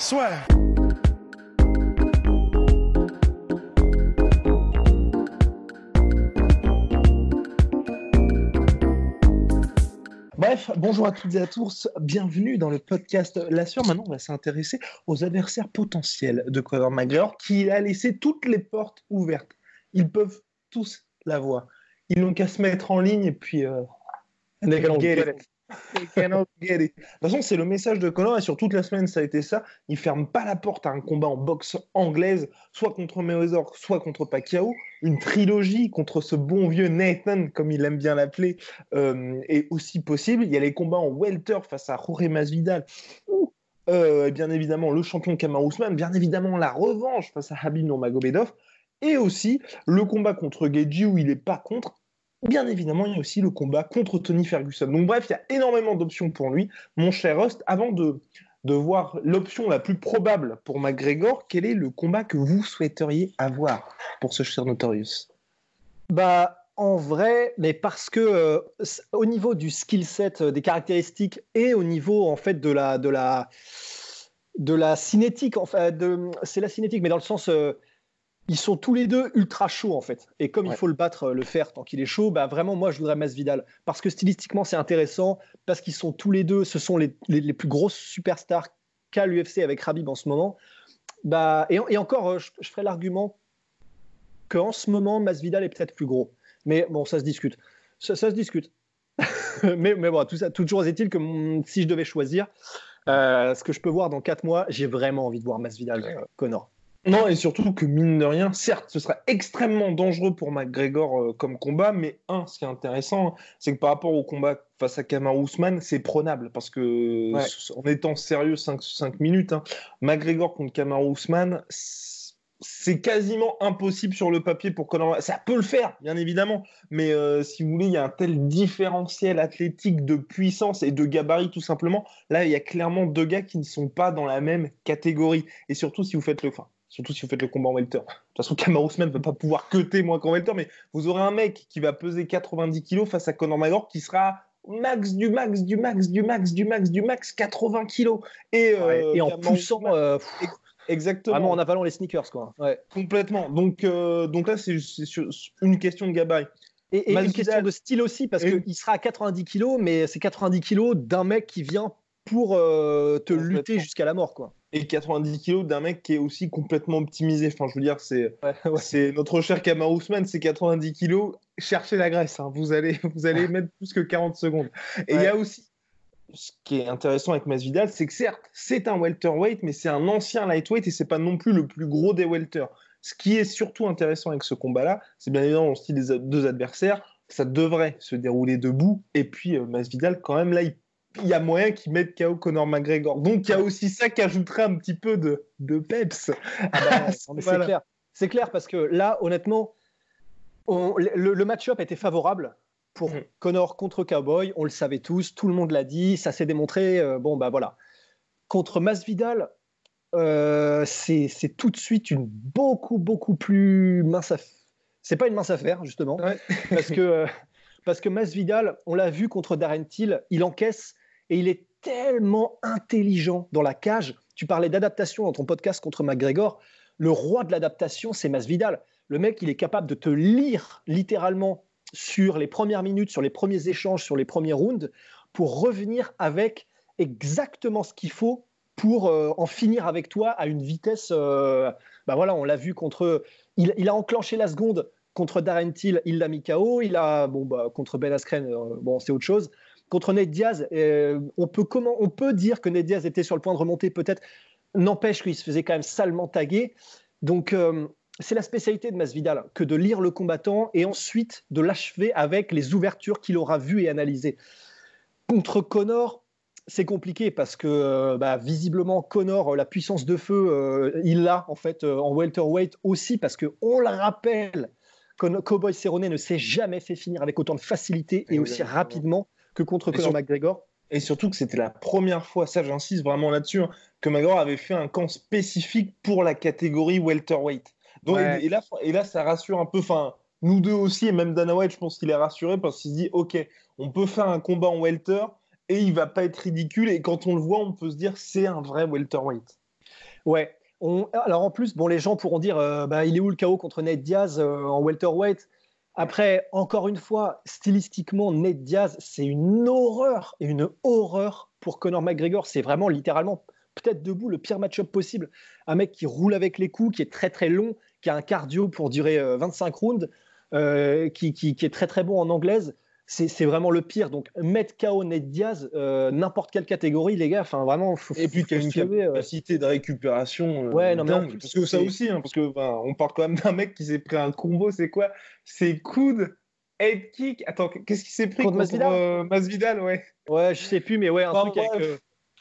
Soit. Bref, bonjour à toutes et à tous, bienvenue dans le podcast La Sueur. Maintenant, on va s'intéresser aux adversaires potentiels de Conor McGregor qui a laissé toutes les portes ouvertes. Ils peuvent tous l'avoir. Ils n'ont qu'à se mettre en ligne et puis. Euh, they cannot get it. De toute façon, c'est le message de Conor et sur toute la semaine, ça a été ça. Il ferme pas la porte à un combat en boxe anglaise, soit contre Mayweather, soit contre Pacquiao. Une trilogie contre ce bon vieux Nathan, comme il aime bien l'appeler, euh, est aussi possible. Il y a les combats en welter face à Jorge Masvidal. Ou, euh, bien évidemment, le champion Kamar Ousmane. Bien évidemment, la revanche face à Habib Nurmagomedov et aussi le combat contre Geji où il n'est pas contre. Bien évidemment, il y a aussi le combat contre Tony Ferguson. Donc bref, il y a énormément d'options pour lui. Mon cher Rust, avant de, de voir l'option la plus probable pour McGregor, quel est le combat que vous souhaiteriez avoir pour ce cher Notorious? Bah, en vrai, mais parce que euh, au niveau du skill set, euh, des caractéristiques et au niveau en fait de la de la de la cinétique, en fait, de, c'est la cinétique, mais dans le sens euh, ils sont tous les deux ultra chauds en fait. Et comme Ouais. il faut le battre, euh, le faire tant qu'il est chaud, bah vraiment moi je voudrais Masvidal parce que stylistiquement c'est intéressant, parce qu'ils sont tous les deux, ce sont les, les- les plus grosses superstars qu'a l'UFC avec Rabib en ce moment. Bah et, et encore, euh, je, je ferai l'argument qu'en ce moment Masvidal est peut-être plus gros. Mais bon, ça se discute. Ça, ça se discute. mais, mais bon, tout ça, toujours est-il que mon- si je devais choisir, euh, ce que je peux voir dans 4 mois, j'ai vraiment envie de voir Masvidal euh, Connor. Non, et surtout que mine de rien, certes, ce sera extrêmement dangereux pour McGregor euh, comme combat, mais un, ce qui est intéressant, c'est que par rapport au combat face à Kamaru Usman, c'est prenable, parce que Ouais. en étant sérieux 5, 5 minutes, hein, McGregor contre Kamaru Usman, c'est quasiment impossible sur le papier pour Conor. Ça peut le faire, bien évidemment, mais euh, si vous voulez, il y a un tel différentiel athlétique de puissance et de gabarit tout simplement. Là, il y a clairement deux gars qui ne sont pas dans la même catégorie. Et surtout si vous faites le, enfin, surtout si vous faites le combat en welter. De toute façon, Kamaru Usman ne va pas pouvoir cutter moins qu'en welter, mais vous aurez un mec qui va peser 90 kg face à Conor McGregor qui sera max du max du max du max du max du max 80 kg. Et, euh, et en Kamaru poussant, euh, pff, exactement. vraiment en avalant les sneakers quoi. Ouais. Complètement. Donc, euh, donc là, c'est une question de gabarit. Et, et une question de style aussi, parce qu'il sera à 90 kilos, mais c'est 90 kilos d'un mec qui vient pour te lutter jusqu'à la mort, quoi. Et 90 kilos d'un mec qui est aussi complètement optimisé. Enfin, je veux dire, c'est Ouais, ouais. c'est notre cher Kamaru Usman, c'est 90 kilos. Cherchez la graisse, hein. vous allez, vous allez mettre plus que 40 secondes. Et il y a aussi, ce qui est intéressant avec Masvidal, c'est que certes, c'est un welterweight, mais c'est un ancien lightweight et c'est pas non plus le plus gros des welters. Ce qui est surtout intéressant avec ce combat-là, c'est bien évidemment le style des deux adversaires. Ça devrait se dérouler debout. Et puis euh, Masvidal, quand même, là, il, il y a moyen qu'il mette KO Conor McGregor. Donc il y a aussi ça qui ajouterait un petit peu de, de peps. Ah bah, Voilà. C'est clair. C'est clair parce que là, honnêtement, on- le, le match-up était favorable pour Mhm. Connor contre Cowboy. On le savait tous, tout le monde l'a dit, ça s'est démontré. euh, bon, bah voilà. Contre Masvidal, euh, c'est c'est tout de suite une beaucoup, beaucoup plus mince affaire. C'est pas une mince affaire, justement, Ouais. parce que, euh, parce que Masvidal, on l'a vu contre Darren Till, il encaisse et il est tellement intelligent dans la cage. Tu parlais d'adaptation dans ton podcast contre McGregor. Le roi de l'adaptation, c'est Masvidal. Le mec, il est capable de te lire littéralement sur les premières minutes, sur les premiers échanges, sur les premiers rounds, pour revenir avec exactement ce qu'il faut pour euh, en finir avec toi à une vitesse. euh, bah voilà, on l'a vu contre. Il, a enclenché la seconde contre Darren Till, il l'a mis KO. Il a bon bah, contre Ben Askren, euh, bon c'est autre chose. Contre Ned Diaz, euh, on peut comment on peut dire que Ned Diaz était sur le point de remonter peut-être. N'empêche qu'il se faisait quand même salement taguer. Donc euh, c'est la spécialité de Masvidal que de lire le combattant et ensuite de l'achever avec les ouvertures qu'il aura vues et analysées. Contre Connor, c'est compliqué parce que bah, visiblement Connor, la puissance de feu, il l'a en fait en welterweight aussi parce que on le rappelle, Cowboy Cerrone ne s'est jamais fait finir avec autant de facilité et aussi rapidement que contre Conor McGregor. Et surtout que c'était la première fois, ça j'insiste vraiment là-dessus, hein, que McGregor avait fait un camp spécifique pour la catégorie welterweight. Donc, et, là, et là, ça rassure un peu, enfin, nous deux aussi, et même Dana White, je pense qu'il est rassuré parce qu'il se dit, ok, on peut faire un combat en welter et il va pas être ridicule. Et quand on le voit, on peut se dire, c'est un vrai welterweight. Ouais. alors en plus, bon, les gens pourront dire, euh, bah, il est où le KO contre Ned Diaz euh, en welterweight? Après, encore une fois, stylistiquement, Ned Diaz, c'est une horreur et une horreur pour Conor McGregor. C'est vraiment littéralement, peut-être debout, le pire match-up possible. Un mec qui roule avec les coups, qui est très très long, qui a un cardio pour durer 25 euh, rounds, euh, qui, qui, est très très bon en anglaise c'est vraiment le pire. Donc, mettre KO Ned Diaz, euh, n'importe quelle catégorie, les gars, enfin vraiment. Faut, et puis, qu'il y a une capacité de récupération. ouais, non, mais parce que ça aussi, hein, parce que on parle quand même d'un mec qui s'est pris un combo, c'est quoi? C'est coude, head kick. Attends, qu'est-ce qui s'est pris contre, Masvidal, ouais. Ouais, je sais plus, mais ouais, un truc avec.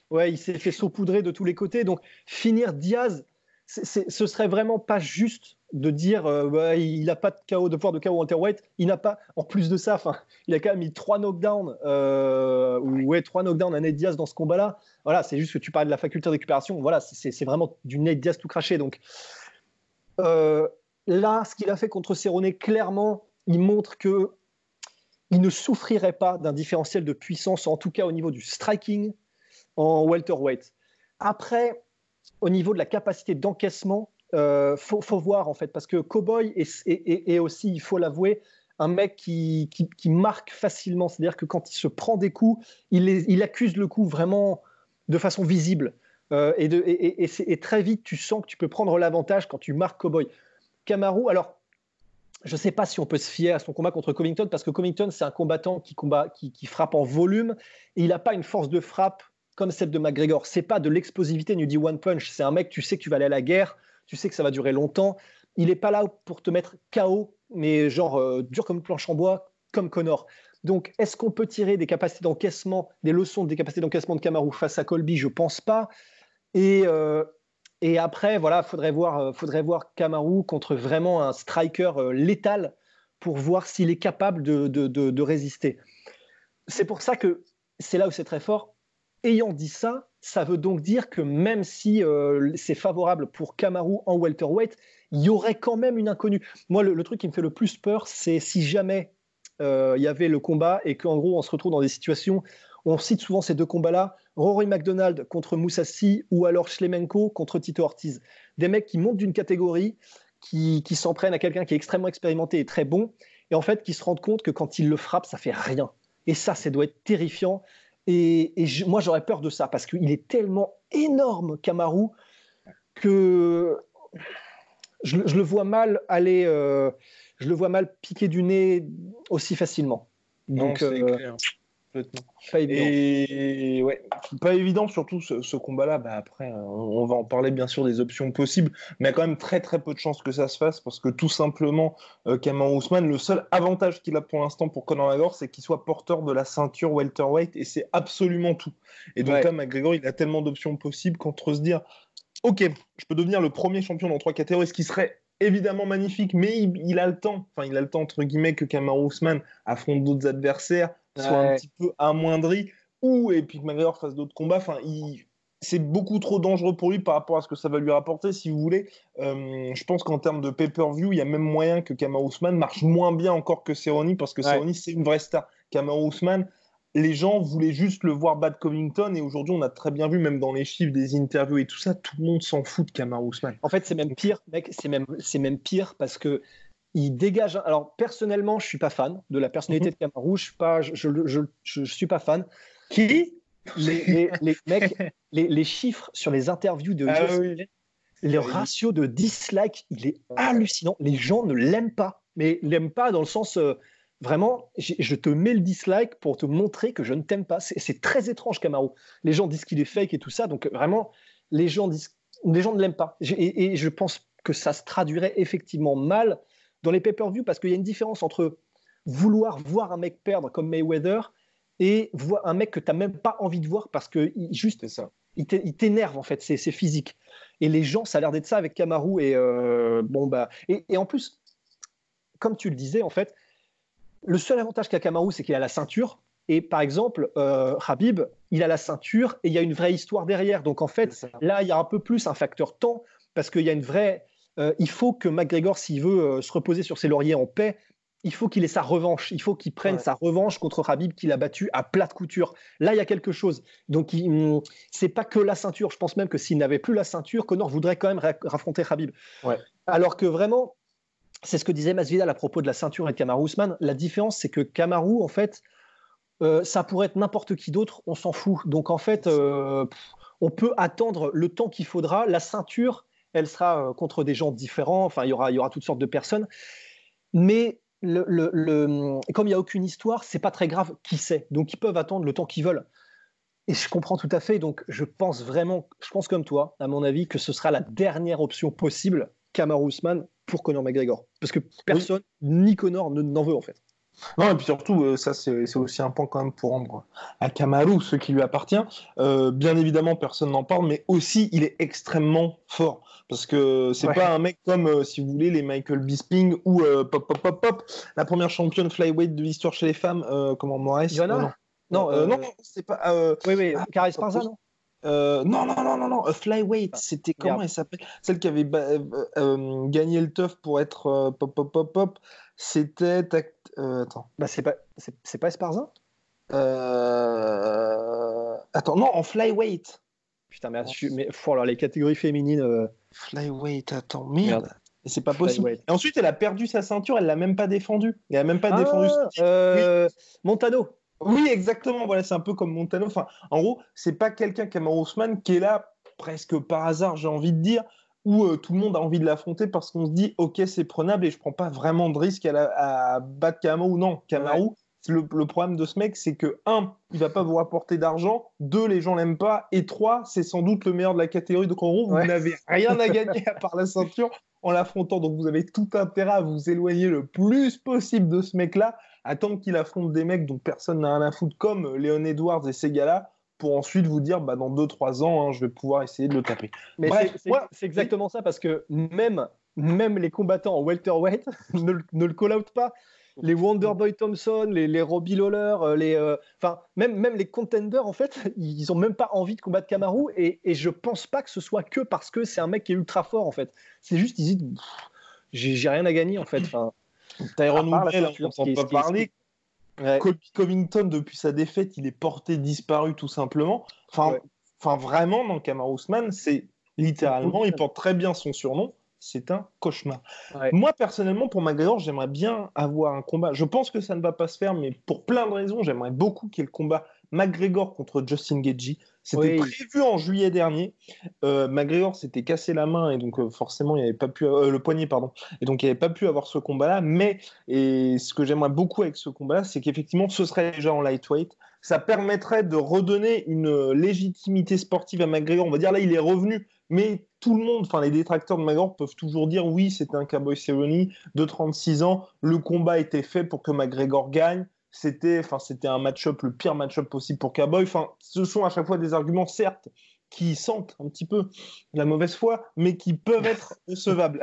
ouais, il s'est fait saupoudrer de tous les côtés. Donc, finir Diaz, ce serait vraiment pas juste de dire euh, bah, il n'a pas de KO de pouvoir de KO welterweight il n'a pas en plus de ça il a quand même mis trois knockdowns euh, ou ouais trois knockdowns à Ned Diaz dans ce combat là voilà c'est juste que tu parles de la faculté de récupération voilà c'est vraiment du Ned Diaz tout craché donc euh, là ce qu'il a fait contre Cerrone clairement il montre que il ne souffrirait pas d'un différentiel de puissance en tout cas au niveau du striking en welterweight. Après au niveau de la capacité d'encaissement euh, faut, voir en fait, parce que Cowboy est, aussi, il faut l'avouer, un mec qui, marque facilement. C'est-à-dire que quand il se prend des coups, il, accuse le coup vraiment de façon visible. Euh, et, très vite, tu sens que tu peux prendre l'avantage quand tu marques Cowboy. Kamaru, alors, je ne sais pas si on peut se fier à son combat contre Covington, parce que Covington, c'est un combattant qui, combat, qui, frappe en volume, et il n'a pas une force de frappe comme celle de McGregor. C'est pas de l'explosivité du dit one punch. C'est un mec, tu sais que tu vas aller à la guerre, tu sais que ça va durer longtemps. Il n'est pas là pour te mettre KO, mais genre euh, dur comme planche en bois, comme Connor. Donc, est-ce qu'on peut tirer des capacités d'encaissement, des leçons des capacités d'encaissement de Kamaru face à Colby? Je pense pas. Et, euh, et après, voilà, faudrait voir, euh, faudrait voir Kamaru contre vraiment un striker létal pour voir s'il est capable de résister. C'est pour ça que c'est là où c'est très fort. Ayant dit ça, ça veut donc dire que même si euh, c'est favorable pour Kamaru en welterweight, il y aurait quand même une inconnue. Moi, le, truc qui me fait le plus peur, c'est si jamais euh, il y avait le combat et qu'en gros, on se retrouve dans des situations, on cite souvent ces deux combats-là, Rory McDonald contre Moussassi ou alors Schlemenko contre Tito Ortiz. Des mecs qui montent d'une catégorie, qui, qui s'en prennent à quelqu'un qui est extrêmement expérimenté et très bon, et en fait qui se rendent compte que quand ils le frappent, ça fait rien. Et ça, ça doit être terrifiant. Et, moi, j'aurais peur de ça parce qu'il est tellement énorme, Kamaru, que je, le vois mal aller, euh, je le vois mal piquer du nez aussi facilement. Donc, euh, pas évident. Et ouais, pas évident, surtout ce, combat-là. Bah après, on, va en parler bien sûr des options possibles, mais il y a quand même très très peu de chances que ça se fasse parce que tout simplement, euh, Ousmane, le seul avantage qu'il a pour l'instant pour Conor McGregor, c'est qu'il soit porteur de la ceinture welterweight et c'est absolument tout. Et donc là, McGregor, il a tellement d'options possibles qu'entre se dire, ok, je peux devenir le premier champion dans trois catégories, ce qui serait évidemment magnifique, mais il, a le temps, enfin il a le temps entre guillemets que Kamaru Ousmane affronte d'autres adversaires, soit un petit peu amoindri, ou et puis que McGregor fasse d'autres combats. Enfin, c'est beaucoup trop dangereux pour lui par rapport à ce que ça va lui rapporter, si vous voulez. Euh, je pense qu'en termes de pay-per-view, il y a même moyen que Kamaru Ousmane marche moins bien encore que Cerrone, parce que ouais. c'est une vraie star. Kamaru Ousmane, les gens voulaient juste le voir battre Covington, et aujourd'hui, on a très bien vu, même dans les chiffres des interviews et tout ça, tout le monde s'en fout de Kamaru Ousmane. En fait, c'est même pire, mec, c'est même, même pire parce que il dégage. Alors personnellement, je suis pas fan de la personnalité mhm. de Kamaru. Je suis pas, je, je, je, suis pas fan. Qui les, les, mecs, les, chiffres sur les interviews de ah, le ratio de dislike, il est hallucinant. Les gens ne l'aiment pas, mais l'aiment pas dans le sens euh, vraiment. Je te mets le dislike pour te montrer que je ne t'aime pas. C'est très étrange, Kamaru. Les gens disent qu'il est fake et tout ça, donc vraiment, les gens disent, les gens ne l'aiment pas. Et, et je pense que ça se traduirait effectivement mal dans les pay-per-view parce qu'il y a une différence entre vouloir voir un mec perdre comme Mayweather et vois un mec que tu n'as même pas envie de voir parce que il, juste ça. il t'énerve en fait, c'est physique. Et les gens, ça a l'air d'être ça avec Kamaru. Et, euh, bon, bah, et, en plus, comme tu le disais, en fait, le seul avantage qu'a Kamaru, c'est qu'il a la ceinture. Et par exemple, euh, Habib, il a la ceinture et il y a une vraie histoire derrière. Donc en fait, là, il y a un peu plus un facteur temps parce qu'il y a une vraie. Euh, il faut que McGregor, s'il veut euh, se reposer sur ses lauriers en paix, il faut qu'il ait sa revanche. Il faut qu'il prenne sa revanche contre Habib qu'il a battu à plate couture. Là, il y a quelque chose. Donc, hum, c'est pas que la ceinture. Je pense même que s'il n'avait plus la ceinture, Connor voudrait quand même raffronter Habib. Alors que vraiment, c'est ce que disait Masvidal à propos de la ceinture et de Kamaru Usman. La différence, c'est que Kamaru, en fait, euh, ça pourrait être n'importe qui d'autre, on s'en fout. Donc, en fait, euh, on peut attendre le temps qu'il faudra. La ceinture, elle sera euh, contre des gens différents. Enfin, il y aura, il y aura toutes sortes de personnes. Mais le, comme il n'y a aucune histoire, c'est pas très grave qui sait. Donc ils peuvent attendre le temps qu'ils veulent. Et je comprends tout à fait. Donc je pense vraiment, je pense comme toi, à mon avis, que ce sera la dernière option possible, Kamaru Usman, pour Conor McGregor. Parce que personne, ni Conor, n'en veut en fait. Non, et puis surtout, euh, ça c'est aussi un point quand même pour rendre à Kamaru ce qui lui appartient. Euh, bien évidemment, personne n'en parle, mais aussi il est extrêmement fort. Parce que c'est pas un mec comme, euh, si vous voulez, les Michael Bisping ou Pop Pop Pop Pop, la première championne flyweight de l'histoire chez les femmes, comment Moraes? Non, non, non, c'est pas. oui, oui, ah, Caris Parza, non? Non, non, non, non, non, Flyweight, ah, c'était comment elle s'appelle? Celle qui avait gagné le tough pour être pop, pop, pop, pop. C'était euh, attends. Bah, c'est pas, c'est, pas Esparza euh... Attends, non, en flyweight. Putain, mais, mais alors, les catégories féminines. Euh, flyweight, attends, merde. C'est pas possible. Et ensuite, elle a perdu sa ceinture, elle l'a même pas défendue. Elle a même pas défendu. Ah, euh, Montano. Oui, exactement. Voilà, c'est un peu comme Montano. Enfin, en gros, c'est pas quelqu'un comme Ousmane qui est là presque par hasard, j'ai envie de dire, où euh, tout le monde a envie de l'affronter parce qu'on se dit ok c'est prenable et je prends pas vraiment de risque à, battre Kamaru ou non. Kamaru le, problème de ce mec c'est que un il va pas vous rapporter d'argent. Deux les gens l'aiment pas. Et trois c'est sans doute le meilleur de la catégorie donc en gros vous n'avez rien à gagner à part la ceinture en l'affrontant. Donc vous avez tout intérêt à vous éloigner le plus possible de ce mec là attendre qu'il affronte des mecs dont personne n'a rien à foutre comme Léon Edwards et ces gars là pour ensuite vous dire bah, dans 2-3 ans, hein, je vais pouvoir essayer de le taper. Mais c'est exactement ça parce que même, même les combattants en welterweight ne, ne le call-out pas. Les Wonderboy Thompson, les, les Robbie Lawler, euh, les, euh, enfin même, même les contenders, en fait, ils ont même pas envie de combattre Kamaru et, et je pense pas que ce soit que parce que c'est un mec qui est ultra fort, en fait. C'est juste, ils disent, j'ai rien à gagner, en fait. Enfin, Tyrone Woodley, on peut parler. Covington, depuis sa défaite, il est porté disparu tout simplement. Enfin, enfin vraiment, dans Kamar Ousmane, c'est littéralement, il porte très bien son surnom. C'est un cauchemar. Moi, personnellement, pour McGregor, j'aimerais bien avoir un combat. Je pense que ça ne va pas se faire, mais pour plein de raisons, j'aimerais beaucoup qu'il y ait le combat McGregor contre Justin Gagey. C'était prévu en juillet dernier. Euh, McGregor s'était cassé la main et donc euh, forcément il avait pas pu euh, le poignet pardon et donc il n'avait pas pu avoir ce combat-là. Mais et ce que j'aimerais beaucoup avec ce combat-là, c'est qu'effectivement ce serait déjà en lightweight. Ça permettrait de redonner une légitimité sportive à McGregor. On va dire là il est revenu, mais tout le monde, enfin les détracteurs de McGregor peuvent toujours dire oui c'était un cowboy ceremony de 36 ans. Le combat était fait pour que McGregor gagne c'était enfin c'était un match-up le pire match-up possible pour Cowboy. Enfin ce sont à chaque fois des arguments certes qui sentent un petit peu la mauvaise foi mais qui peuvent être recevables.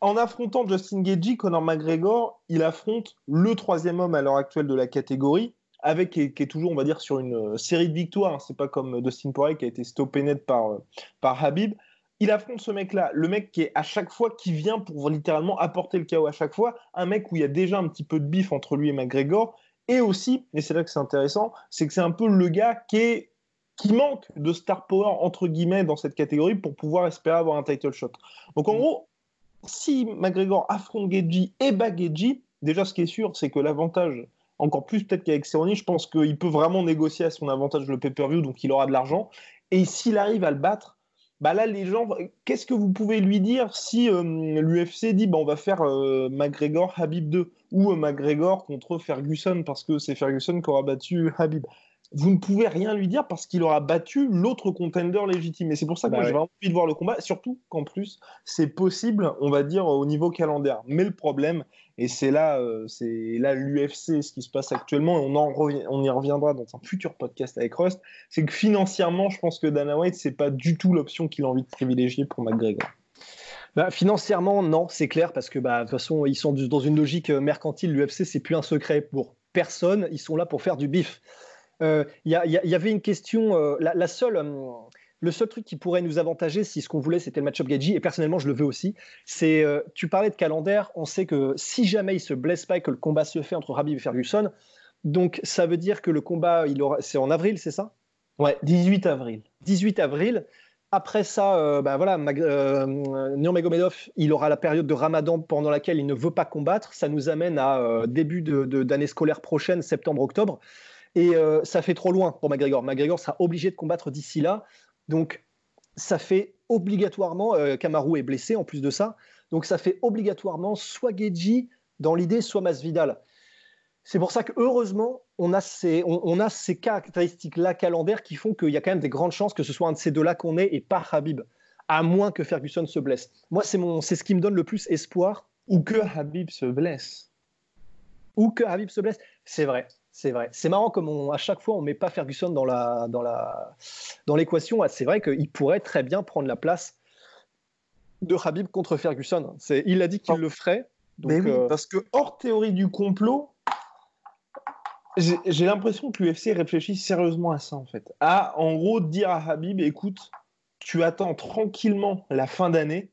En affrontant Justin Gagey Conor McGregor il affronte le troisième homme à l'heure actuelle de la catégorie avec qui est, toujours on va dire sur une euh, série de victoires c'est pas comme Dustin Poirier qui a été stoppé net par euh, par Habib il affronte ce mec-là, le mec qui est à chaque fois, qui vient pour littéralement apporter le chaos à chaque fois, un mec où il y a déjà un petit peu de bif entre lui et McGregor, et aussi, et c'est là que c'est intéressant, c'est que c'est un peu le gars qui est qui manque de star power entre guillemets dans cette catégorie pour pouvoir espérer avoir un title shot. Donc en mm. gros, si McGregor affronte Geji et bat Geji, déjà ce qui est sûr, c'est que l'avantage, encore plus peut-être qu'avec Cerrone, je pense qu'il peut vraiment négocier à son avantage le pay-per-view, donc il aura de l'argent. Et s'il arrive à le battre, bah là, les gens, qu'est-ce que vous pouvez lui dire si euh, l'UFC dit bah, on va faire euh, McGregor Habib 2 ou euh, McGregor contre Ferguson parce que c'est Ferguson qui aura battu Habib Vous ne pouvez rien lui dire parce qu'il aura battu l'autre contender légitime. Et c'est pour ça que bah j'ai vraiment envie de voir le combat, surtout qu'en plus, c'est possible, on va dire, au niveau calendaire. Mais le problème, Et c'est là, euh, là l'UFC, ce qui se passe actuellement, et on, en on y reviendra dans un futur podcast avec Rust, c'est que financièrement, je pense que Dana White, c'est pas du tout l'option qu'il a envie de privilégier pour McGregor. Bah, financièrement, non, c'est clair, parce que bah, de toute façon, ils sont dans une logique euh, mercantile. L'UFC, c'est plus un secret pour personne, ils sont là pour faire du bif. Il y, y, avait une question, la, seule le seul truc qui pourrait nous avantager, si ce qu'on voulait, c'était le match-up Gaji, et personnellement, je le veux aussi, c'est, euh, tu parlais de calendaire, on sait que si jamais il se blesse pas et que le combat se fait entre Habib et Ferguson, donc ça veut dire que le combat, il aura, c'est en avril, c'est ça? Ouais, 18 avril. 18 avril. Après ça, euh, bah voilà, Mag euh, il aura la période de Ramadan pendant laquelle il ne veut pas combattre. Ça nous amène à euh, début d'année scolaire prochaine, septembre-octobre. Et ça fait trop loin pour McGregor. McGregor sera obligé de combattre d'ici là. Donc, ça fait obligatoirement, euh, Kamaru est blessé en plus de ça, donc ça fait obligatoirement soit Geji dans l'idée, soit Masvidal. C'est pour ça que heureusement, on a ces, on, a ces caractéristiques-là calendaires qui font qu'il y a quand même des grandes chances que ce soit un de ces deux-là qu'on ait et pas Habib, à moins que Ferguson se blesse. Moi, c'est ce qui me donne le plus espoir. Ou que Habib se blesse. Ou que Habib se blesse. C'est vrai. C'est vrai. C'est marrant comme à chaque fois on met pas Ferguson dans la dans la dans l'équation. Ah, c'est vrai qu'il pourrait très bien prendre la place de Habib contre Ferguson. C'est, il a dit qu'il le ferait. Donc, euh, parce que hors théorie du complot, j'ai, l'impression que l'UFC réfléchit sérieusement à ça en fait. À en gros dire à Habib, écoute, tu attends tranquillement la fin d'année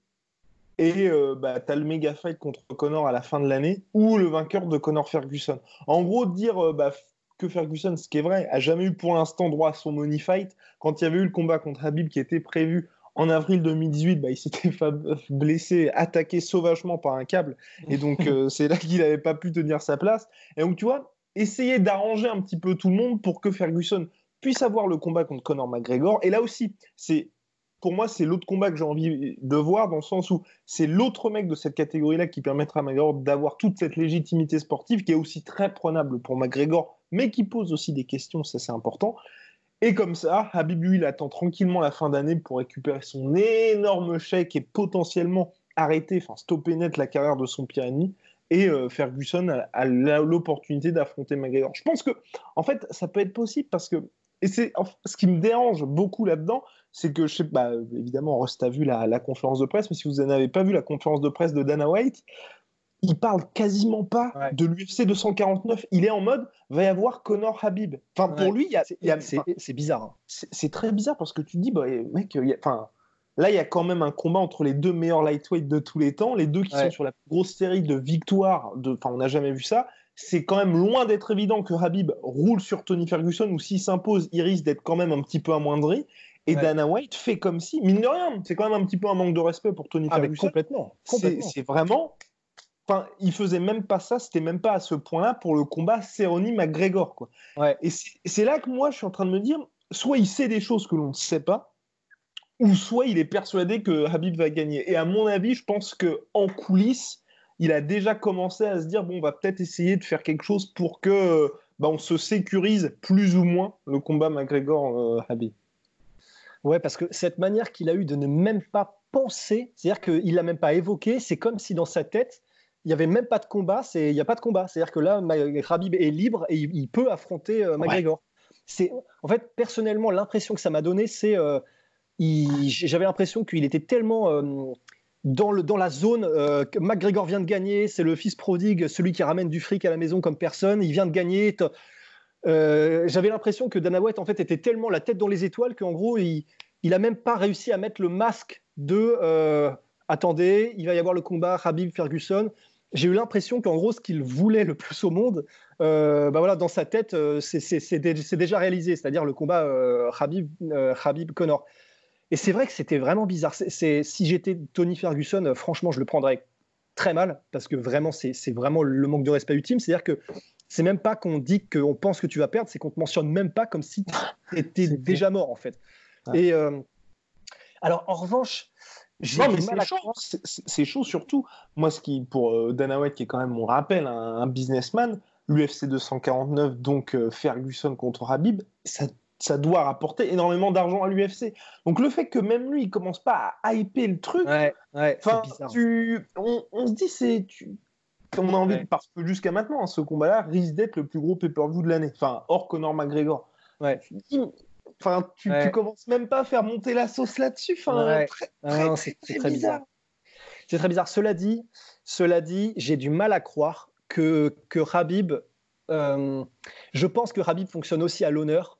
et euh, bah, tu as le méga fight contre Connor à la fin de l'année ou le vainqueur de Connor Ferguson. En gros, dire euh, bah, que Ferguson, ce qui est vrai, a jamais eu pour l'instant droit à son money fight. Quand il y avait eu le combat contre Habib qui était prévu en avril 2018, bah, il s'était blessé, attaqué sauvagement par un câble. Et donc, euh, c'est là qu'il n'avait pas pu tenir sa place. Et donc, tu vois, essayer d'arranger un petit peu tout le monde pour que Ferguson puisse avoir le combat contre Conor McGregor. Et là aussi, c'est pour moi, c'est l'autre combat que j'ai envie de voir, dans le sens où c'est l'autre mec de cette catégorie-là qui permettra à McGregor d'avoir toute cette légitimité sportive qui est aussi très prenable pour McGregor, mais qui pose aussi des questions, ça c'est important. Et comme ça, Habib, lui, attend tranquillement la fin d'année pour récupérer son énorme chèque et potentiellement arrêter, enfin stopper net la carrière de son pire ennemi. Et euh, Ferguson a, l'opportunité d'affronter McGregor. Je pense que, en fait, ça peut être possible parce que, et c'est ce qui me dérange beaucoup là-dedans, c'est que, je sais, bah, évidemment, Rust a vu la, conférence de presse, mais si vous n'avez pas vu la conférence de presse de Dana White, il parle quasiment pas de l'UFC 249. Il est en mode, va y avoir Conor Habib. Enfin, pour lui, c'est bizarre. Hein. C'est très bizarre parce que tu dis, bah, mec, enfin, là, il y a quand même un combat entre les deux meilleurs lightweight de tous les temps, les deux qui sont sur la grosse série de victoires. Enfin, on n'a jamais vu ça. C'est quand même loin d'être évident que Habib roule sur Tony Ferguson ou s'il s'impose, il risque d'être quand même un petit peu amoindri. Et Dana White fait comme si, mine de rien, c'est quand même un petit peu un manque de respect pour Tony ah, Ferguson. complètement. C'est vraiment. Enfin, il faisait même pas ça, c'était même pas à ce point-là pour le combat Cerrone McGregor. Quoi. Ouais. Et c'est là que moi je suis en train de me dire, soit il sait des choses que l'on ne sait pas, ou soit il est persuadé que Habib va gagner. Et à mon avis, je pense que en coulisses, il a déjà commencé à se dire bon, on va peut-être essayer de faire quelque chose pour que bah, on se sécurise plus ou moins le combat McGregor-Habib. Ouais, parce que cette manière qu'il a eu de ne même pas penser, c'est-à-dire qu'il l'a même pas évoqué, c'est comme si dans sa tête, il n'y avait même pas de combat, il n'y a pas de combat. C'est-à-dire que là, Rabib est libre et il, peut affronter euh, McGregor. C'est, en fait, personnellement, l'impression que ça m'a donné, c'est. Euh, j'avais l'impression qu'il était tellement. Euh, dans, la zone, que McGregor vient de gagner, c'est le fils prodigue, celui qui ramène du fric à la maison comme personne, il vient de gagner, euh, j'avais l'impression que Dana White en fait était tellement la tête dans les étoiles qu'en gros il, il a même pas réussi à mettre le masque de euh, attendez, il va y avoir le combat Habib Ferguson. J'ai eu l'impression qu'en gros ce qu'il voulait le plus au monde, euh, bah voilà dans sa tête c'est déjà réalisé, c'est-à-dire le combat Habib Habib Connor. Et c'est vrai que c'était vraiment bizarre. C'est si j'étais Tony Ferguson, franchement je le prendrais très mal parce que vraiment c'est vraiment le manque de respect ultime. C'est-à-dire que c'est même pas qu'on dit qu'on pense que tu vas perdre, c'est qu'on te mentionne même pas comme si tu étais déjà mort en fait. Et euh, alors en revanche, non, mais c'est chaud, c'est chaud surtout. Moi, ce qui, pour euh, Dana White, qui est quand même, on rappelle, un, businessman, l'UFC 249, donc euh, Ferguson contre Habib, ça, ça doit rapporter énormément d'argent à l'UFC. Donc le fait que même lui, il commence pas à hyper le truc, ouais, ouais, tu, on, on, se dit, c'est On a envie, parce que jusqu'à maintenant, hein, ce combat-là risque d'être le plus gros pay-per-view de l'année. Enfin, hors Conor McGregor. Ouais. Enfin, tu, tu, commences même pas à faire monter la sauce là-dessus. Enfin, c'est très, bizarre. C'est très bizarre. Cela dit, cela dit, j'ai du mal à croire que, que Rabib. Euh, je pense que Rabib fonctionne aussi à l'honneur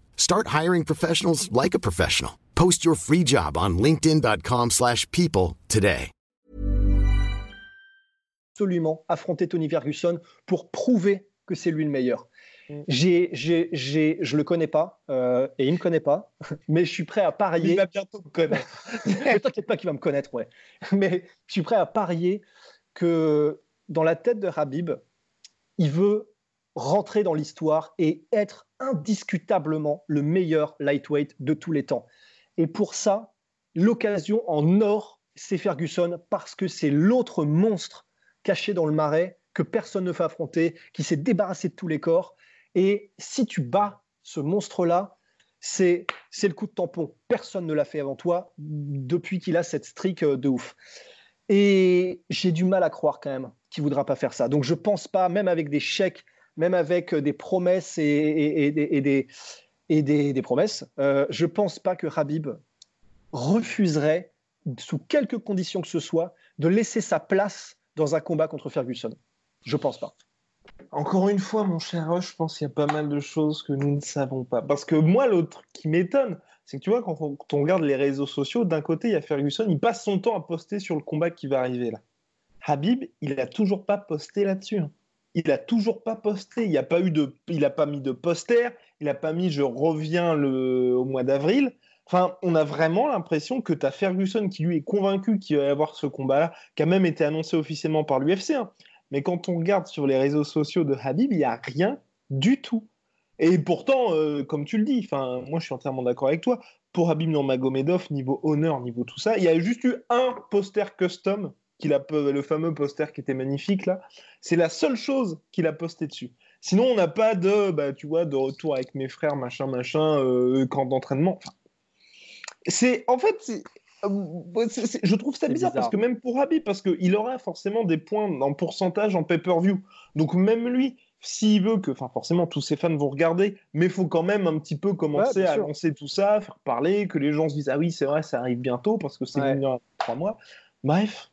Start hiring professionals like a professional. Post your free job on linkedin.com/people today. Absolument affronter Tony Ferguson pour prouver que c'est lui le meilleur. Mm. J'ai, j'ai, j'ai, je le connais pas euh, et il me connaît pas, mais je suis prêt à parier. Il va bientôt me connaître. t'inquiète pas qu'il va me connaître, ouais. Mais je suis prêt à parier que dans la tête de Habib, il veut rentrer dans l'histoire et être indiscutablement le meilleur lightweight de tous les temps. Et pour ça, l'occasion en or, c'est Ferguson parce que c'est l'autre monstre caché dans le marais que personne ne fait affronter, qui s'est débarrassé de tous les corps. Et si tu bats ce monstre-là, c'est le coup de tampon. Personne ne l'a fait avant toi depuis qu'il a cette streak euh, de ouf. Et j'ai du mal à croire quand même qu'il voudra pas faire ça. Donc je pense pas, même avec des chèques, même avec euh, des promesses et, des, promesses, euh, je ne pense pas que Habib refuserait, sous quelque condition que ce soit, de laisser sa place dans un combat contre Ferguson. Je pense pas. Encore une fois, mon cher je pense qu'il y a pas mal de choses que nous ne savons pas. Parce que moi, l'autre qui m'étonne, c'est que tu vois, quand on, regarde les réseaux sociaux, d'un côté, il y a Ferguson, il passe son temps à poster sur le combat qui va arriver là. Habib, il n'a toujours pas posté là-dessus. Hein. Il n'a toujours pas posté. Il n'a pas eu de, il a pas mis de poster. Il n'a pas mis je reviens le, au mois d'avril. Enfin, on a vraiment l'impression que tu as Ferguson qui lui est convaincu qu'il va y avoir ce combat-là, qui a même été annoncé officiellement par l'UFC. Hein. Mais quand on regarde sur les réseaux sociaux de Habib, il n'y a rien du tout. Et pourtant, euh, comme tu le dis, moi je suis entièrement d'accord avec toi, pour Habib Nurmagomedov, niveau honneur, niveau tout ça, il y a juste eu un poster custom, qu'il a, le fameux poster qui était magnifique là. C'est la seule chose qu'il a posté dessus. Sinon, on n'a pas de, bah, tu vois, de retour avec mes frères, machin, machin, euh, camp d'entraînement. c'est, en fait, euh, je trouve ça bizarre, parce que même pour Habib, parce qu'il aura forcément des points en pourcentage en pay-per-view. Donc même lui, s'il veut que, enfin forcément tous ses fans vont regarder, mais il faut quand même un petit peu commencer à annoncer tout ça, faire parler, que les gens se disent ah oui c'est vrai ça arrive bientôt parce que c'est ouais. dans trois mois. Bref,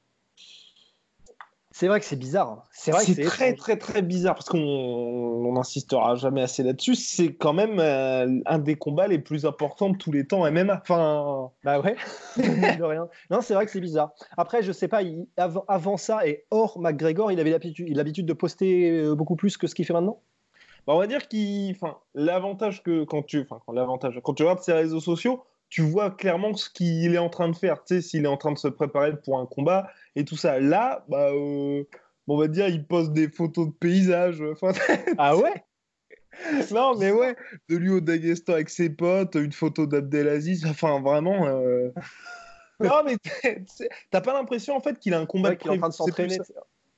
c'est vrai que c'est bizarre. Hein. C'est vrai c'est très très très bizarre parce qu'on n'insistera jamais assez là-dessus. C'est quand même euh, un des combats les plus importants de tous les temps MMA. Enfin, bah ouais, de rien. Non, c'est vrai que c'est bizarre. Après, je sais pas. avant, ça et hors McGregor, il avait l'habitude de poster euh, beaucoup plus que ce qu'il fait maintenant? Bah, on va dire qu'il, enfin, l'avantage que quand tu, enfin, l'avantage quand tu regardes ses réseaux sociaux, tu vois clairement ce qu'il est en train de faire. Tu sais, s'il est en train de se préparer pour un combat et tout ça. Là, bah, euh, on va dire, il poste des photos de paysages. ah ouais? Non, mais ouais, de lui au Dagestan avec ses potes, une photo d'Abdelaziz. Enfin, vraiment. Euh, non, mais t'as pas l'impression en fait qu'il a un combat qui est en train de s'entraîner.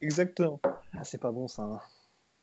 Exactement. Ah, c'est pas bon ça. Hein.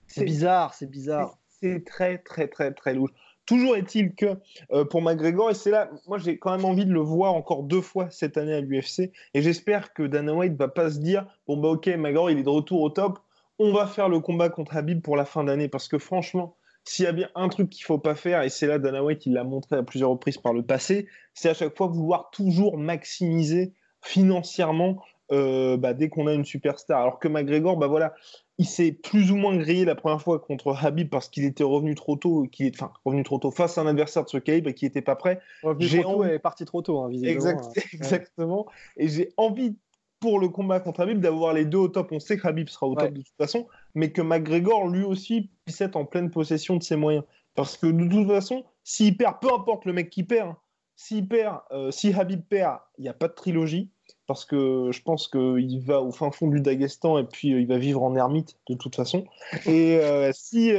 C'est bizarre, c'est bizarre. C'est très, très, très, très louche. Toujours est-il que euh, pour McGregor, et c'est là, moi j'ai quand même envie de le voir encore deux fois cette année à l'UFC, et j'espère que Dana White va pas se dire bon bah ok, McGregor il est de retour au top, on va faire le combat contre Habib pour la fin d'année, parce que franchement, s'il y a bien un truc qu'il faut pas faire, et c'est là Dana White il l'a montré à plusieurs reprises par le passé, c'est à chaque fois vouloir toujours maximiser financièrement euh, bah, dès qu'on a une superstar. Alors que McGregor, bah voilà, il s'est plus ou moins grillé la première fois contre Habib parce qu'il était revenu trop tôt, qu'il est, enfin revenu trop tôt face à un adversaire de ce calibre et qui n'était pas prêt. Trop est parti trop tôt, hein, visiblement. Hein. Exactement. Et j'ai envie pour le combat contre Habib d'avoir les deux au top. On sait que Habib sera au top de toute façon, mais que McGregor lui aussi puisse être en pleine possession de ses moyens. Parce que de toute façon, s'il perd, peu importe le mec qui perd, hein, s'il perd, euh, si Habib perd, il n'y a pas de trilogie. Parce que je pense qu'il va au fin fond du Daghestan et puis il va vivre en ermite de toute façon. Et si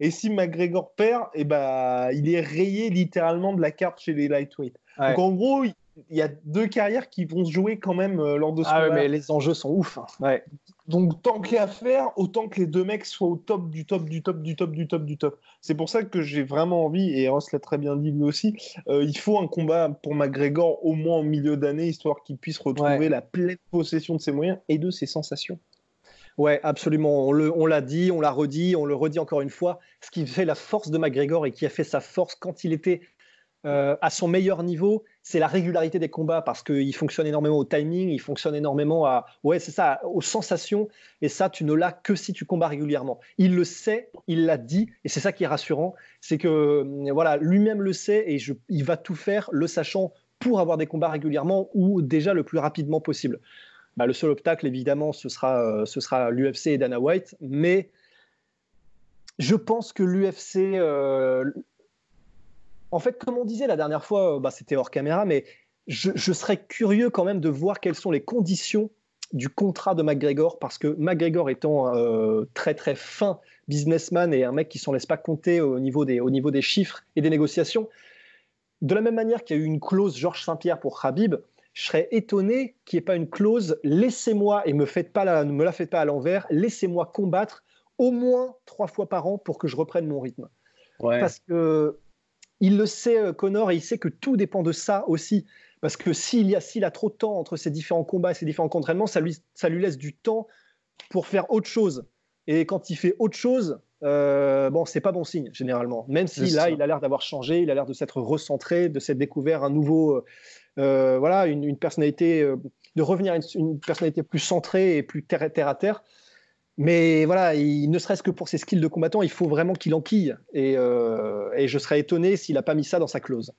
et si McGregor perd, et eh ben, il est rayé littéralement de la carte chez les lightweight. Donc en gros, il y a deux carrières qui vont se jouer quand même euh, lors de ce ah mais les enjeux sont ouf. Hein. Ouais. Donc tant qu'il y a à faire, autant que les deux mecs soient au top du top du top du top du top du top. C'est pour ça que j'ai vraiment envie, et Ross l'a très bien dit lui aussi, euh, il faut un combat pour McGregor au moins en milieu d'année, histoire qu'il puisse retrouver la pleine possession de ses moyens et de ses sensations. Ouais, absolument. On l'a dit, on l'a redit, on le redit encore une fois. Ce qui fait la force de McGregor et qui a fait sa force quand il était euh, à son meilleur niveau, c'est la régularité des combats parce qu'il fonctionne énormément au timing, il fonctionne énormément à, ouais, c'est ça, aux sensations. Et ça, tu ne l'as que si tu combats régulièrement. Il le sait, il l'a dit, et c'est ça qui est rassurant, c'est que euh, voilà, lui-même le sait et il va tout faire, le sachant, pour avoir des combats régulièrement ou déjà le plus rapidement possible. Bah, le seul obstacle, évidemment, ce sera, euh, ce sera l'UFC et Dana White, mais je pense que l'UFC en fait, comme on disait la dernière fois, euh, bah, c'était hors caméra, mais je, serais curieux quand même de voir quelles sont les conditions du contrat de McGregor, parce que McGregor étant euh, très très fin businessman et un mec qui s'en laisse pas compter au niveau, des, au niveau des chiffres et des négociations, de la même manière qu'il y a eu une clause Georges Saint-Pierre pour Khabib, je serais étonné qu'il n'y ait pas une clause laissez-moi, et me, faites pas la, ne me la faites pas à l'envers, laissez-moi combattre au moins trois fois par an pour que je reprenne mon rythme. Parce que il le sait, euh, Connor, et il sait que tout dépend de ça aussi. Parce que s'il y a, s'il a trop de temps entre ces différents combats et ces différents entraînements, ça lui, ça lui laisse du temps pour faire autre chose. Et quand il fait autre chose, euh, bon, c'est pas bon signe généralement. Même si là, il a l'air d'avoir changé, il a l'air de s'être recentré, de s'être découvert un nouveau, euh, voilà, une, personnalité, de revenir à une, personnalité plus centrée et plus terre, à terre. Mais voilà, il, ne serait-ce que pour ses skills de combattant, il faut vraiment qu'il enquille. Et, euh, et je serais étonné s'il n'a pas mis ça dans sa clause.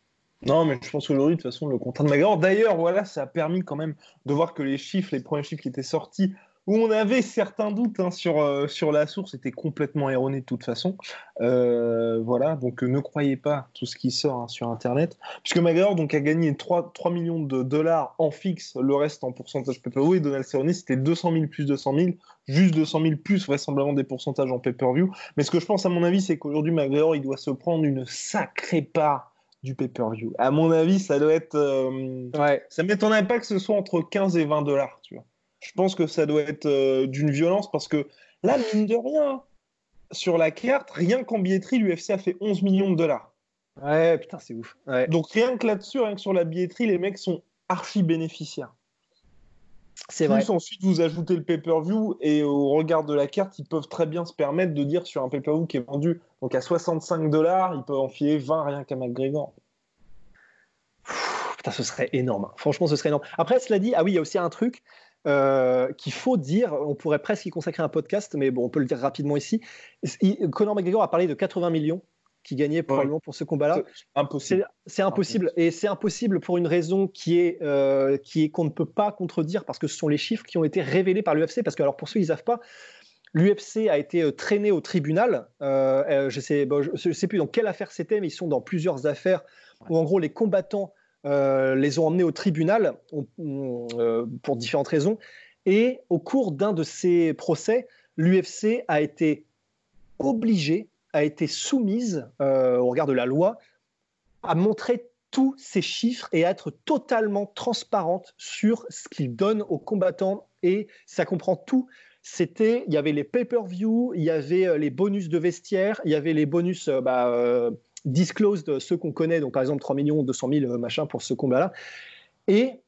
Non, mais je pense qu'aujourd'hui, de toute façon, le contrat de McGregor. D'ailleurs, voilà, ça a permis quand même de voir que les chiffres, les premiers chiffres qui étaient sortis où on avait certains doutes hein, sur, euh, sur la source, était complètement erroné de toute façon. Euh, voilà, donc euh, ne croyez pas tout ce qui sort hein, sur Internet. Puisque McGregor donc, a gagné 3, 3 millions de dollars en fixe, le reste en pourcentage pay-per-view, et Donald Cerrone, c'était 200 000 plus 200 000, juste 200 000 plus vraisemblablement des pourcentages en pay-per-view. Mais ce que je pense, à mon avis, c'est qu'aujourd'hui, McGregor, il doit se prendre une sacrée part du pay-per-view. À mon avis, ça doit être... ouais. Ça m'étonnerait pas que ce soit entre 15 et 20 dollars, tu vois je pense que ça doit être euh, d'une violence parce que là, mine de rien, sur la carte, rien qu'en billetterie, l'UFC a fait 11 millions de dollars. Ouais, putain, c'est ouf. Donc rien que là-dessus, rien que sur la billetterie, les mecs sont archi bénéficiaires. C'est vrai. ensuite vous ajoutez le pay-per-view et au regard de la carte, ils peuvent très bien se permettre de dire sur un pay-per-view qui est vendu donc à 65 dollars, ils peuvent en filer 20 rien qu'à McGregor. Putain, ce serait énorme. Franchement, ce serait énorme. Après, cela dit, ah oui, il y a aussi un truc, euh, qu'il faut dire, on pourrait presque y consacrer un podcast, mais bon, on peut le dire rapidement ici. Conor McGregor a parlé de 80 millions qui gagnait probablement pour ce combat-là. Impossible. C'est impossible. Et c'est impossible pour une raison qui est euh, qui est qu'on ne peut pas contredire parce que ce sont les chiffres qui ont été révélés par l'UFC. Parce que alors pour ceux qui ne savent pas, l'UFC a été euh, traîné au tribunal. je sais, je sais plus dans quelle affaire c'était, mais ils sont dans plusieurs affaires où en gros les combattants euh, les ont emmenés au tribunal euh, pour différentes raisons. Et au cours d'un de ces procès, l'UFC a été obligée, a été soumise euh, au regard de la loi, à montrer tous ces chiffres et à être totalement transparente sur ce qu'ils donnent aux combattants. Et ça comprend tout c'était, il y avait les pay-per-view, il y avait les bonus de vestiaire, il y avait les bonus bah, disclosed ceux qu'on connaît, donc par exemple 3 millions 200 000 machin pour ce combat-là. Et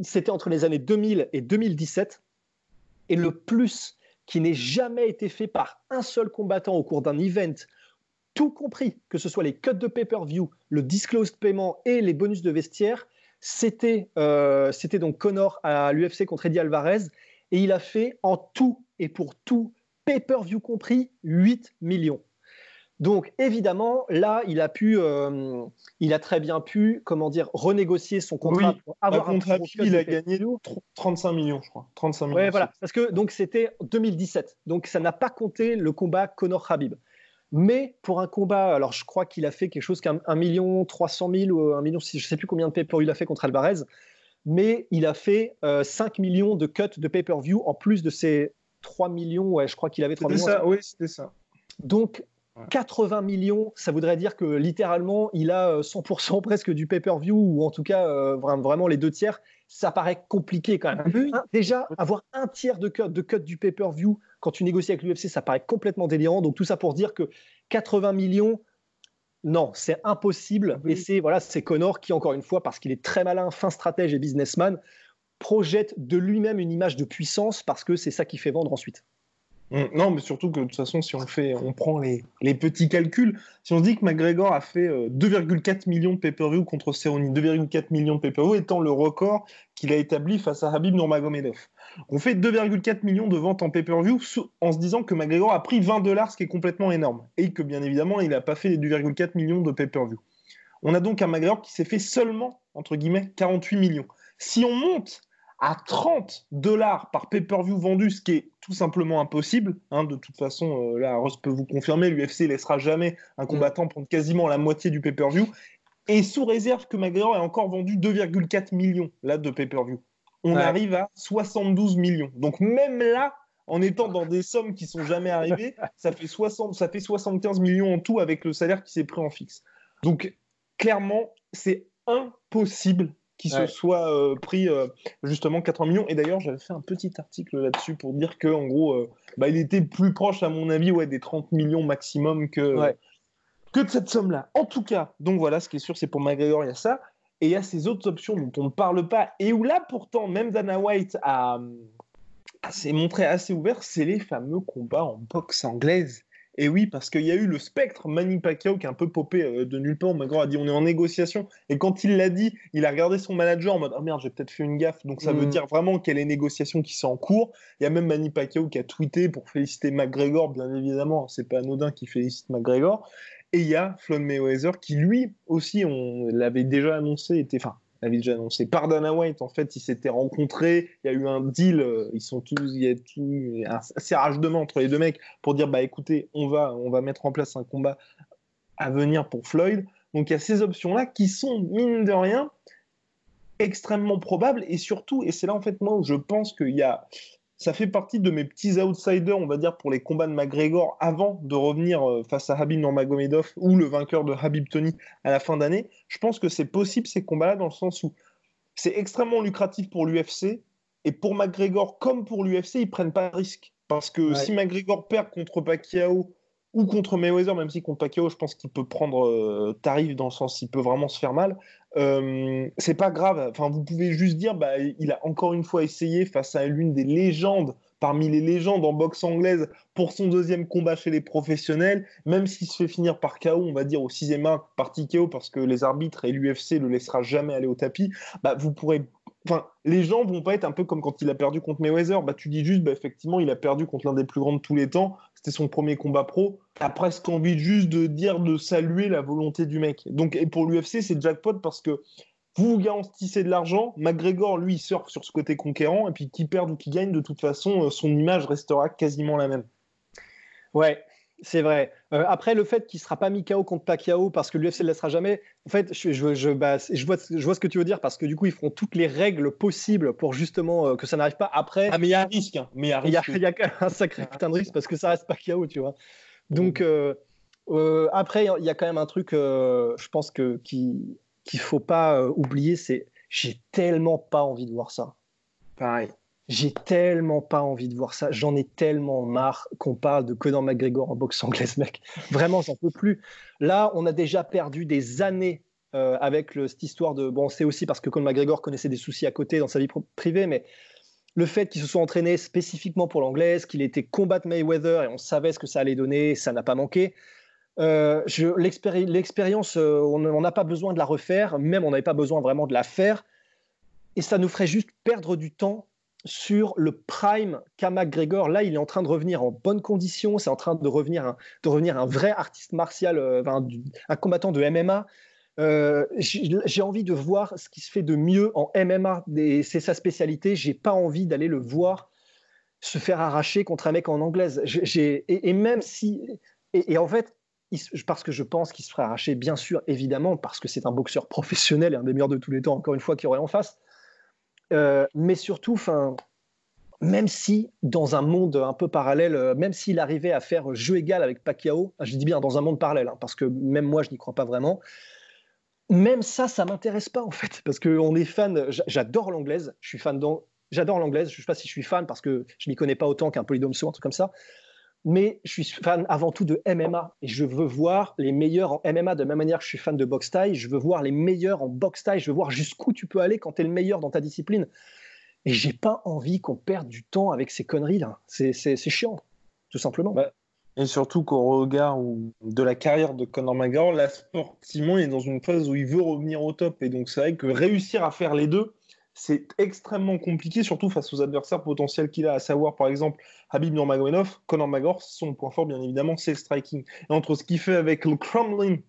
c'était entre les années 2000 et 2017. Et le plus qui n'ait jamais été fait par un seul combattant au cours d'un event, tout compris, que ce soit les cuts de pay-per-view, le disclosed paiement et les bonus de vestiaire, c'était euh, donc Connor à l'UFC contre Eddie Alvarez. Et il a fait en tout et pour tout, pay-per-view compris, 8 millions. Donc évidemment, là, il a pu, euh, il a très bien pu, comment dire, renégocier son contrat pour avoir un contrat. Il a gagné 35 millions, je crois. 35 millions. Ouais, voilà, parce que donc c'était 2017, donc ça n'a pas compté le combat Conor Habib. Mais pour un combat, alors je crois qu'il a fait quelque chose qu'un million 300 000 ou un million, je sais plus combien de pay il a fait contre Alvarez. mais il a fait 5 millions de cuts de pay-per-view en plus de ses 3 millions, ouais, je crois qu'il avait 3 millions. Ça, oui, c'était ça. Donc, 80 millions, ça voudrait dire que littéralement, il a 100% presque du pay-per-view, ou en tout cas vraiment les deux tiers. Ça paraît compliqué quand même. Déjà, avoir un tiers de cut, de cut du pay-per-view quand tu négocies avec l'UFC, ça paraît complètement délirant. Donc tout ça pour dire que 80 millions, non, c'est impossible. Et c'est voilà, c'est Connor qui, encore une fois, parce qu'il est très malin, fin stratège et businessman, projette de lui-même une image de puissance parce que c'est ça qui fait vendre ensuite. Non, mais surtout que de toute façon, si on fait, on prend les, petits calculs, si on se dit que McGregor a fait 2,4 euh, millions de pay-per-view contre Cerrone, 2,4 millions de pay-per-view étant le record qu'il a établi face à Habib Nurmagomedov. On fait 2,4 millions de ventes en pay-per-view en se disant que McGregor a pris 20 dollars, ce qui est complètement énorme, et que bien évidemment, il n'a pas fait les 2,4 millions de pay-per-view. On a donc un McGregor qui s'est fait seulement, entre guillemets, 48 millions. Si on monte à 30 dollars par pay-per-view vendu, ce qui est tout simplement impossible. Hein, de toute façon, euh, là, Ross peut vous confirmer, l'UFC laissera jamais un combattant prendre quasiment la moitié du pay-per-view. Et sous réserve que McGregor ait encore vendu 2,4 millions là, de pay-per-view. On arrive à 72 millions. Donc même là, en étant dans des sommes qui sont jamais arrivées, ça fait, 60, ça fait 75 millions en tout avec le salaire qui s'est pris en fixe. Donc clairement, c'est impossible qui se soit euh, pris euh, justement 80 millions. Et d'ailleurs, j'avais fait un petit article là-dessus pour dire que en gros, euh, bah, il était plus proche, à mon avis, ouais, des 30 millions maximum que, que de cette somme-là. En tout cas, donc voilà, ce qui est sûr, c'est pour McGregor, il y a ça. Et il y a ces autres options dont on ne parle pas, et où là, pourtant, même Dana White a, s'est montré assez ouvert, c'est les fameux combats en boxe anglaise. Et oui, parce qu'il y a eu le spectre Manny Pacquiao qui a un peu popé euh, de nulle part. McGregor a dit on est en négociation. Et quand il l'a dit, il a regardé son manager en mode oh merde, j'ai peut-être fait une gaffe. Donc ça veut mm. dire vraiment qu'il y a les négociations qui sont en cours. Il y a même Manny Pacquiao qui a tweeté pour féliciter McGregor, bien évidemment. C'est pas anodin qui félicite McGregor. Et il y a Floyd Mayweather qui lui aussi, on l'avait déjà annoncé, était, enfin avait déjà annoncé par Dana White. En fait, ils s'étaient rencontrés, il y a eu un deal, euh, ils sont tous, il y a tout, un serrage de main entre les deux mecs pour dire bah écoutez, on va, on va mettre en place un combat à venir pour Floyd. Donc il y a ces options-là qui sont, mine de rien, extrêmement probables et surtout, et c'est là en fait moi où je pense qu'il y a ça fait partie de mes petits outsiders, on va dire, pour les combats de McGregor avant de revenir euh, face à Habib Nurmagomedov ou le vainqueur de Habib Tony à la fin d'année. Je pense que c'est possible ces combats-là dans le sens où c'est extrêmement lucratif pour l'UFC et pour McGregor comme pour l'UFC, ils prennent pas de risque parce que si McGregor perd contre Pacquiao ou contre Mayweather, même si contre Pacquiao, je pense qu'il peut prendre euh, tarif dans le sens il peut vraiment se faire mal. Euh, c'est pas grave. Enfin, vous pouvez juste dire, bah, il a encore une fois essayé face à l'une des légendes parmi les légendes en boxe anglaise pour son deuxième combat chez les professionnels, même s'il se fait finir par KO, on va dire au sixième par KO parce que les arbitres et l'UFC le laissera jamais aller au tapis, bah, vous pourrez enfin, les gens vont pas être un peu comme quand il a perdu contre Mayweather. Bah, tu dis juste, bah, effectivement, il a perdu contre l'un des plus grands de tous les temps. C'était son premier combat pro. T'as presque envie juste de dire, de saluer la volonté du mec. Donc, pour l'UFC, c'est jackpot parce que vous vous garantissez de l'argent. McGregor, lui, il surfe sur ce côté conquérant. Et puis, qui perd ou qui gagne, de toute façon, euh, son image restera quasiment la même. Ouais, c'est vrai. Euh, après, le fait qu'il ne sera pas mis KO contre Pacquiao parce que l'UFC ne le laissera jamais, en fait, je, je, je, bah, je, vois, je vois ce que tu veux dire parce que du coup, ils feront toutes les règles possibles pour justement euh, que ça n'arrive pas. Après, ah, mais il y a un risque. Hein. Mais il y, y, a quand même un sacré putain de risque parce que ça reste Pacquiao, tu vois. Donc, euh, après, il y a quand même un truc, je pense que qu'il ne faut pas oublier, c'est j'ai tellement pas envie de voir ça. Pareil. J'ai tellement pas envie de voir ça. J'en ai tellement marre qu'on parle de Conor McGregor en boxe anglaise, mec. Vraiment, j'en peux plus. Là, on a déjà perdu des années euh, avec cette histoire de. Bon, c'est aussi parce que Conor McGregor connaissait des soucis à côté dans sa vie privée, mais le fait qu'il se soit entraîné spécifiquement pour l'anglaise, qu'il était combattre Mayweather et on savait ce que ça allait donner, ça n'a pas manqué. Euh, L'expérience, euh, on n'a pas besoin de la refaire, même on n'avait pas besoin vraiment de la faire, et ça nous ferait juste perdre du temps sur le prime qu'a McGregor. Là, il est en train de revenir en bonne condition. C'est en train de revenir, un, de revenir un vrai artiste martial, euh, un, combattant de MMA. Euh, j'ai envie de voir ce qui se fait de mieux en MMA. C'est sa spécialité. J'ai pas envie d'aller le voir se faire arracher contre un mec en anglaise. Et, même si. Et, en fait, parce que je pense qu'il se ferait arracher, bien sûr, évidemment, parce que c'est un boxeur professionnel et un des meilleurs de tous les temps, encore une fois, qui aurait en face. Mais surtout, même si dans un monde un peu parallèle, même s'il arrivait à faire jeu égal avec Pacquiao, je dis bien dans un monde parallèle, hein, parce que même moi je n'y crois pas vraiment, même ça, ça m'intéresse pas en fait, parce qu'on est fan. J'adore l'anglaise, je suis fan J'adore l'anglaise. Je sais pas si je suis fan parce que je m'y connais pas autant qu'un polydomso, un truc comme ça. Mais je suis fan avant tout de MMA et je veux voir les meilleurs en MMA de la même manière que je suis fan de boxe taille. Je veux voir les meilleurs en boxe taille. Je veux voir jusqu'où tu peux aller quand tu es le meilleur dans ta discipline. Et j'ai pas envie qu'on perde du temps avec ces conneries là. C'est chiant, tout simplement. Bah, et surtout qu'au regard de la carrière de Conor McGregor, là, sportivement, est dans une phase où il veut revenir au top. Et donc, c'est vrai que réussir à faire les deux, c'est extrêmement compliqué, surtout face aux adversaires potentiels qu'il a, à savoir, par exemple, Habib Nurmagomedov, Conor McGregor, son point fort, bien évidemment, c'est le striking. Et entre ce qu'il fait avec le crumbling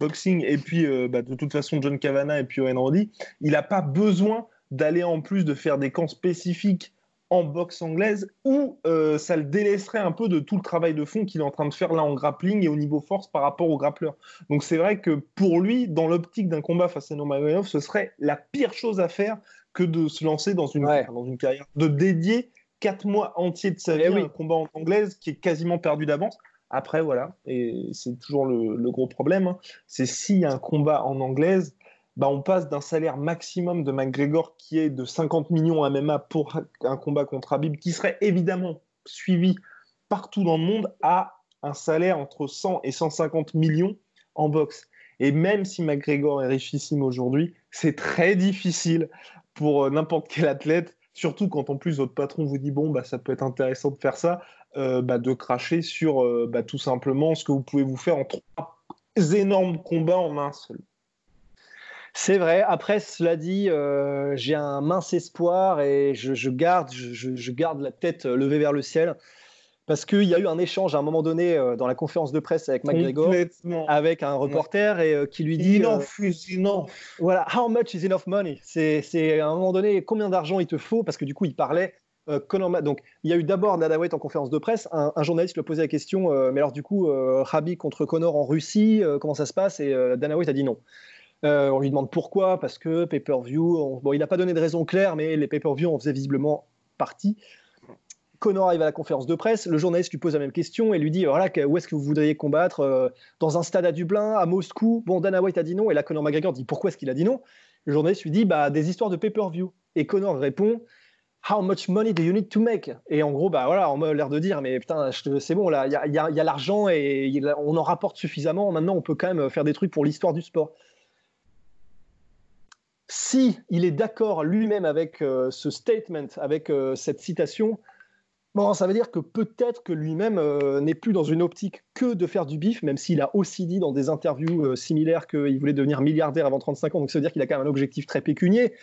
boxing et puis, euh, bah, de toute façon, John Cavana et puis Owen Roddy, il n'a pas besoin d'aller en plus de faire des camps spécifiques en boxe anglaise ou euh, ça le délaisserait un peu de tout le travail de fond qu'il est en train de faire là en grappling et au niveau force par rapport au grappleur. Donc c'est vrai que pour lui, dans l'optique d'un combat face à Nomagomedov, ce serait la pire chose à faire que de se lancer dans une, dans une carrière, de dédier quatre mois entiers de sa eh vie à un combat en anglaise qui est quasiment perdu d'avance. Après, voilà, et c'est toujours le, gros problème, hein. c'est s'il y a un combat en anglaise, bah, on passe d'un salaire maximum de McGregor qui est de 50 millions à MMA pour un combat contre Habib, qui serait évidemment suivi partout dans le monde, à un salaire entre 100 et 150 millions en boxe. Et même si McGregor est richissime aujourd'hui, c'est très difficile pour euh, n'importe quel athlète, surtout quand en plus votre patron vous dit bon, bah, ça peut être intéressant de faire ça, euh, bah, de cracher sur euh, bah, tout simplement ce que vous pouvez vous faire en trois énormes combats en un seul. C'est vrai. Après, cela dit, j'ai un mince espoir et je, garde, je, garde la tête levée vers le ciel parce qu'il y a eu un échange à un moment donné euh, dans la conférence de presse avec McGregor, avec un reporter et euh, qui lui dit enough is enough. Voilà, how much is enough money? C'est à un moment donné combien d'argent il te faut? Parce que du coup il parlait. donc, il y a eu d'abord Nada White en conférence de presse. Un, journaliste lui a posé la question Mais alors, du coup, Rabi contre Connor en Russie, comment ça se passe? Et Dana White a dit non. Euh, on lui demande pourquoi, parce que pay-per-view. Bon, il n'a pas donné de raison claire, mais les pay-per-view en faisaient visiblement partie. Connor arrive à la conférence de presse, le journaliste lui pose la même question et lui dit voilà, où est-ce que vous voudriez combattre euh, Dans un stade à Dublin, à Moscou? Bon, Dana White a dit non, et là Connor McGregor dit pourquoi est-ce qu'il a dit non? Le journaliste lui dit bah, des histoires de pay-per-view. Et Connor répond How much money do you need to make? Et en gros, bah voilà, on a l'air de dire, mais putain, c'est bon, il y a, l'argent et on en rapporte suffisamment. Maintenant, on peut quand même faire des trucs pour l'histoire du sport si il est d'accord lui-même avec euh, ce statement, avec euh, cette citation, bon, ça veut dire que peut-être que lui-même euh, n'est plus dans une optique que de faire du bif, même s'il a aussi dit dans des interviews similaires qu'il voulait devenir milliardaire avant 35 ans. Donc ça veut dire qu'il a quand même un objectif très pécunier.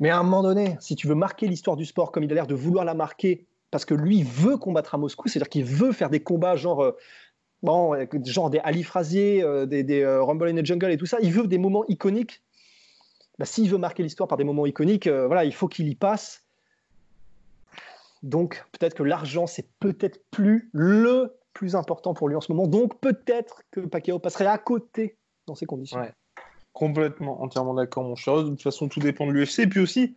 Mais à un moment donné, si tu veux marquer l'histoire du sport comme il a l'air de vouloir la marquer, parce que lui veut combattre à Moscou, c'est-à-dire qu'il veut faire des combats genre bon, genre des Ali Frazier, des, Rumble in the Jungle et tout ça. Il veut des moments iconiques bah, s'il veut marquer l'histoire par des moments iconiques, euh, voilà, il faut qu'il y passe. Donc peut-être que l'argent, c'est peut-être plus le plus important pour lui en ce moment. Donc peut-être que Pacquiao passerait à côté dans ces conditions. Complètement, entièrement d'accord, mon cher. De toute façon, tout dépend de l'UFC. Puis aussi,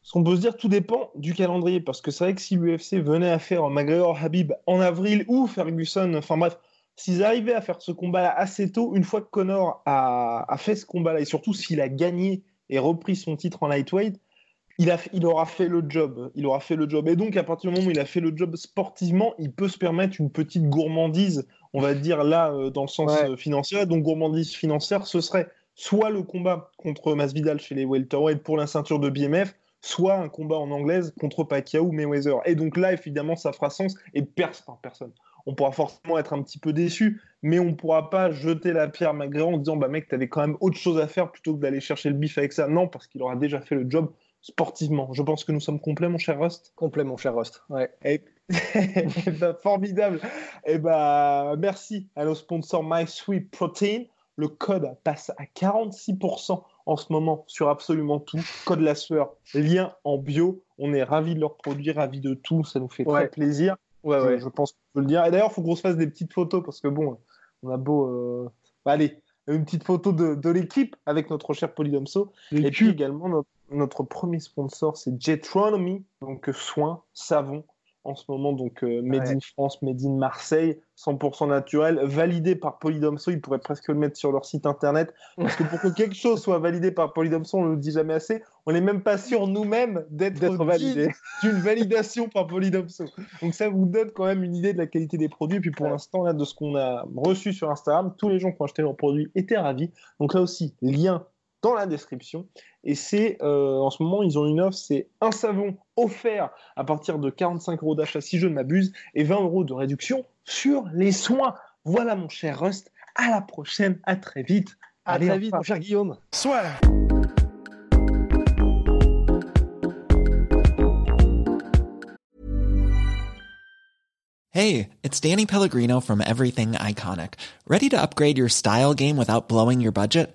ce qu'on peut se dire, tout dépend du calendrier. Parce que c'est vrai que si l'UFC venait à faire McGregor Habib en avril ou Ferguson, enfin bref, s'ils arrivaient à faire ce combat-là assez tôt, une fois que Connor a, fait ce combat-là, et surtout s'il a gagné et repris son titre en lightweight, il, a, il aura fait le job. Il aura fait le job. Et donc, à partir du moment où il a fait le job sportivement, il peut se permettre une petite gourmandise, on va dire là, euh, dans le sens euh, financier. Donc, gourmandise financière, ce serait soit le combat contre Masvidal chez les welterweight pour la ceinture de BMF, soit un combat en anglaise contre Pacquiao ou Mayweather. Et donc là, évidemment, ça fera sens. Et personne on pourra forcément être un petit peu déçu, mais on ne pourra pas jeter la pierre malgré en disant bah mec, tu avais quand même autre chose à faire plutôt que d'aller chercher le bif avec ça. Non, parce qu'il aura déjà fait le job sportivement. Je pense que nous sommes complets, mon cher Rust. Complet, mon cher Rust. Ouais. Et... bah, formidable. Et eh bah, merci à nos sponsors MySweet Protein. Le code passe à 46% en ce moment sur absolument tout. Code la sueur, lien en bio. On est ravis de leur produit, ravis de tout. Ça nous fait très plaisir. Ouais, ouais. je pense qu'on peut le dire. Et d'ailleurs, il faut qu'on se fasse des petites photos parce que bon, on a beau. Euh, allez, une petite photo de, de l'équipe avec notre cher Polydomso. Et puis également notre, notre premier sponsor, c'est Jetronomy, donc soins, savon, en ce moment, donc euh, Made in France, Made in Marseille, 100% naturel, validé par Polydomso. Ils pourraient presque le mettre sur leur site internet. Parce que pour que quelque chose soit validé par Polydomso, on ne le dit jamais assez, on n'est même pas sûr nous-mêmes d'être validé d'une validation par Polydomso. Donc ça vous donne quand même une idée de la qualité des produits. Et puis pour l'instant, là, de ce qu'on a reçu sur Instagram, tous les gens qui ont acheté leurs produits étaient ravis. Donc là aussi, lien dans la description. Et c'est, euh, en ce moment, ils ont une offre, c'est un savon offert à partir de 45 euros d'achat, si je ne m'abuse, et 20 euros de réduction sur les soins. Voilà, mon cher Rust. À la prochaine, à très vite. À très vite, mon cher Guillaume. Soit. Hey, it's Danny Pellegrino from Everything Iconic. Ready to upgrade your style game without blowing your budget?